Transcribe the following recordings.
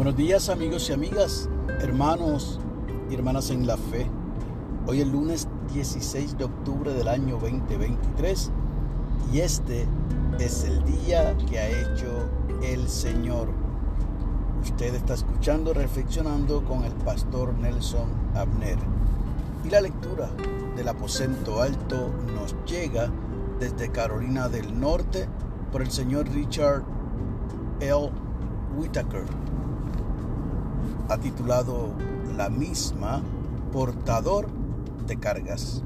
Buenos días amigos y amigas, hermanos y hermanas en la fe. Hoy es lunes 16 de octubre del año 2023 y este es el día que ha hecho el Señor. Usted está escuchando, reflexionando con el pastor Nelson Abner. Y la lectura del aposento alto nos llega desde Carolina del Norte por el señor Richard L. Whitaker ha titulado la misma Portador de Cargas.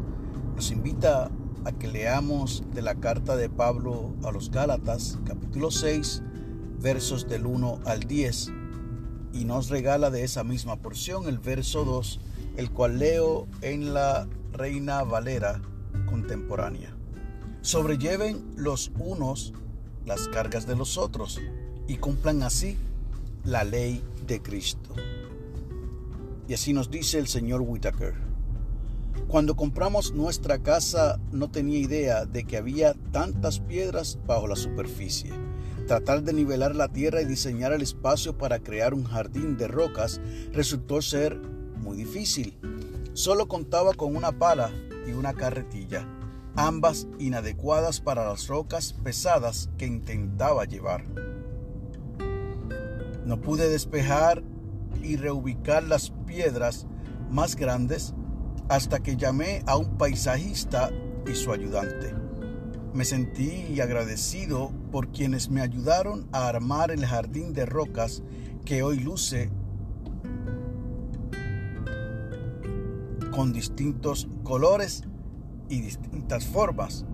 Nos invita a que leamos de la carta de Pablo a los Gálatas, capítulo 6, versos del 1 al 10, y nos regala de esa misma porción el verso 2, el cual leo en la Reina Valera contemporánea. Sobrelleven los unos las cargas de los otros y cumplan así la ley de Cristo. Y así nos dice el señor Whitaker. Cuando compramos nuestra casa no tenía idea de que había tantas piedras bajo la superficie. Tratar de nivelar la tierra y diseñar el espacio para crear un jardín de rocas resultó ser muy difícil. Solo contaba con una pala y una carretilla, ambas inadecuadas para las rocas pesadas que intentaba llevar. No pude despejar y reubicar las piedras más grandes hasta que llamé a un paisajista y su ayudante. Me sentí agradecido por quienes me ayudaron a armar el jardín de rocas que hoy luce con distintos colores y distintas formas.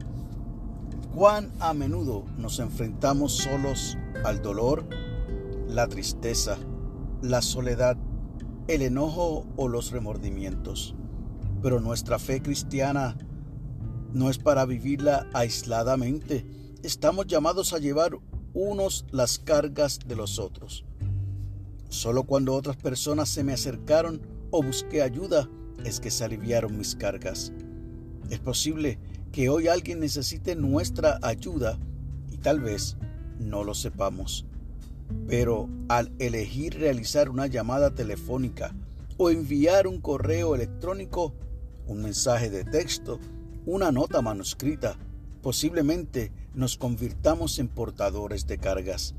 Cuán a menudo nos enfrentamos solos al dolor, la tristeza, la soledad, el enojo o los remordimientos. Pero nuestra fe cristiana no es para vivirla aisladamente. Estamos llamados a llevar unos las cargas de los otros. Solo cuando otras personas se me acercaron o busqué ayuda es que se aliviaron mis cargas. Es posible que hoy alguien necesite nuestra ayuda y tal vez no lo sepamos. Pero al elegir realizar una llamada telefónica o enviar un correo electrónico, un mensaje de texto, una nota manuscrita, posiblemente nos convirtamos en portadores de cargas.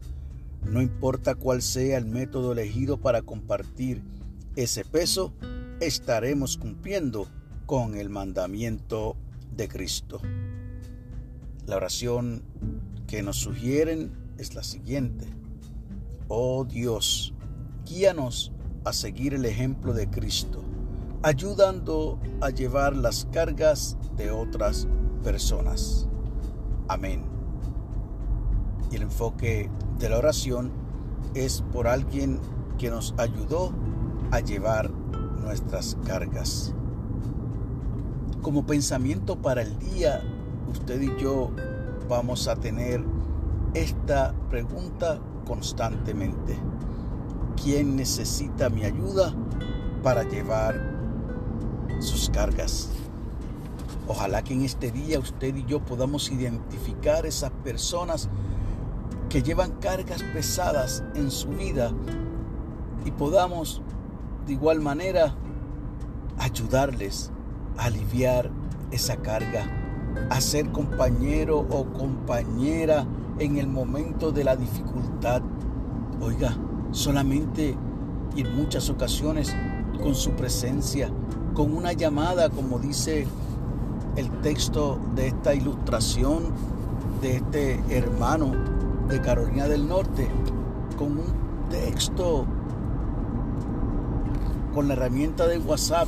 No importa cuál sea el método elegido para compartir ese peso, estaremos cumpliendo con el mandamiento de Cristo. La oración que nos sugieren es la siguiente. Oh Dios, guíanos a seguir el ejemplo de Cristo, ayudando a llevar las cargas de otras personas. Amén. Y el enfoque de la oración es por alguien que nos ayudó a llevar nuestras cargas. Como pensamiento para el día, usted y yo vamos a tener esta pregunta constantemente. ¿Quién necesita mi ayuda para llevar sus cargas? Ojalá que en este día usted y yo podamos identificar esas personas que llevan cargas pesadas en su vida y podamos de igual manera ayudarles a aliviar esa carga, a ser compañero o compañera en el momento de la dificultad. Oiga, solamente y en muchas ocasiones con su presencia, con una llamada, como dice el texto de esta ilustración de este hermano de Carolina del Norte, con un texto, con la herramienta de WhatsApp,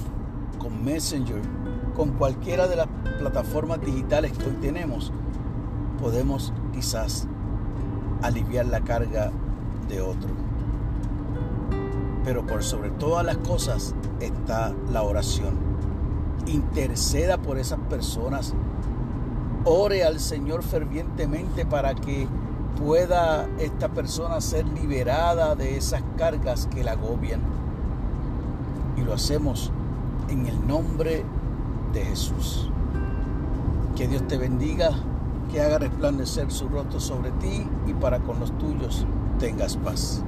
con Messenger, con cualquiera de las plataformas digitales que hoy tenemos, podemos quizás aliviar la carga de otro. Pero por sobre todas las cosas está la oración. Interceda por esas personas. Ore al Señor fervientemente para que pueda esta persona ser liberada de esas cargas que la agobian. Y lo hacemos en el nombre de Jesús. Que Dios te bendiga que haga resplandecer su rostro sobre ti y para con los tuyos tengas paz.